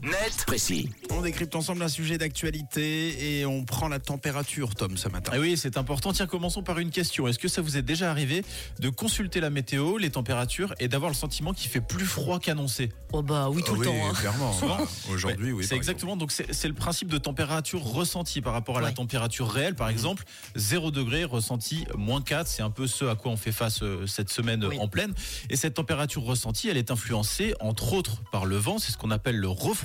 Clair, net, précis. On décrypte ensemble un sujet d'actualité et on prend la température, Tom, ce matin. Ah oui, c'est important. Tiens, commençons par une question. Est-ce que ça vous est déjà arrivé de consulter la météo, les températures et d'avoir le sentiment qu'il fait plus froid qu'annoncé? Oh bah oui, tout le oui, temps. hein. clairement. Souvent. Bah, Aujourd'hui, oui. C'est exactement. Donc c'est le principe de température ressentie par rapport à la température réelle. Par exemple, 0 degré ressenti moins 4. C'est un peu ce à quoi on fait face euh, cette semaine Oui. en pleine. Et cette température ressentie, elle est influencée entre autres par le vent. C'est ce qu'on appelle le refroidissement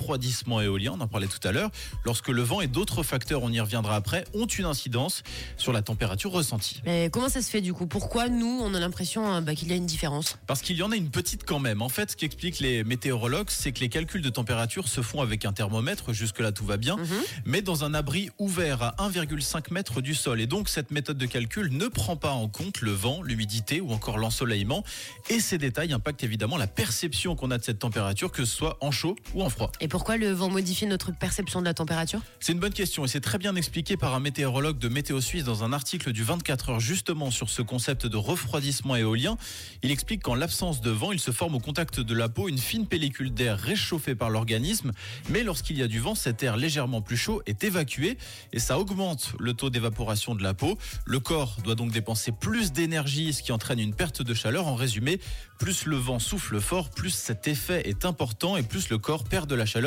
éolien. On en parlait tout à l'heure. Lorsque le vent et d'autres facteurs, on y reviendra après, ont une incidence sur la température ressentie. Mais comment ça se fait du coup? Pourquoi nous, on a l'impression euh, bah, qu'il y a une différence? Parce qu'il y en a une petite quand même. En fait, ce qu'expliquent les météorologues, c'est que les calculs de température se font avec un thermomètre. Jusque-là, tout va bien. Mhm. Mais dans un abri ouvert à 1,5 mètre du sol. Et donc, cette méthode de calcul ne prend pas en compte le vent, l'humidité ou encore l'ensoleillement. Et ces détails impactent évidemment la perception qu'on a de cette température, que ce soit en chaud ou en froid. Et pourquoi le vent modifie notre perception de la température? C'est une bonne question et c'est très bien expliqué par un météorologue de Météo Suisse dans un article du 24 heures justement sur ce concept de refroidissement éolien. Il explique qu'en l'absence de vent, il se forme au contact de la peau une fine pellicule d'air réchauffée par l'organisme. Mais lorsqu'il y a du vent, cet air légèrement plus chaud est évacué et ça augmente le taux d'évaporation de la peau. Le corps doit donc dépenser plus d'énergie, ce qui entraîne une perte de chaleur. En résumé, plus le vent souffle fort, plus cet effet est important et plus le corps perd de la chaleur,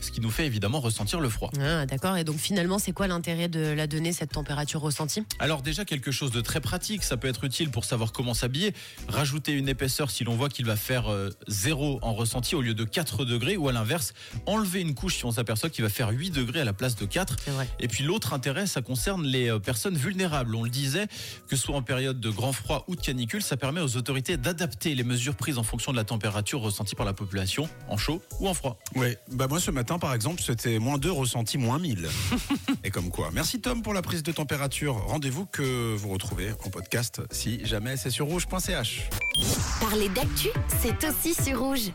ce qui nous fait évidemment ressentir le froid. ah, D'accord, et donc finalement, c'est quoi l'intérêt de la donner, cette température ressentie? Alors déjà quelque chose de très pratique, ça peut être utile pour savoir comment s'habiller. Rajouter une épaisseur si l'on voit qu'il va faire euh, 0 en ressenti au lieu de 4 degrés ou à l'inverse, enlever une couche si on s'aperçoit qu'il va faire 8 degrés à la place de 4. C'est vrai. Et puis l'autre intérêt, ça concerne les euh, personnes vulnérables. On le disait, que ce soit en période de grand froid ou de canicule, ça permet aux autorités d'adapter les mesures prises en fonction de la température ressentie par la population, en chaud ou en froid. Ouais, bah moi ce matin par exemple c'était moins 2 ressenti moins 1000. Et comme quoi. Merci Tom pour la prise de température. Rendez-vous que vous retrouvez en podcast si jamais c'est sur rouge.ch. Parler d'actu, c'est aussi sur rouge.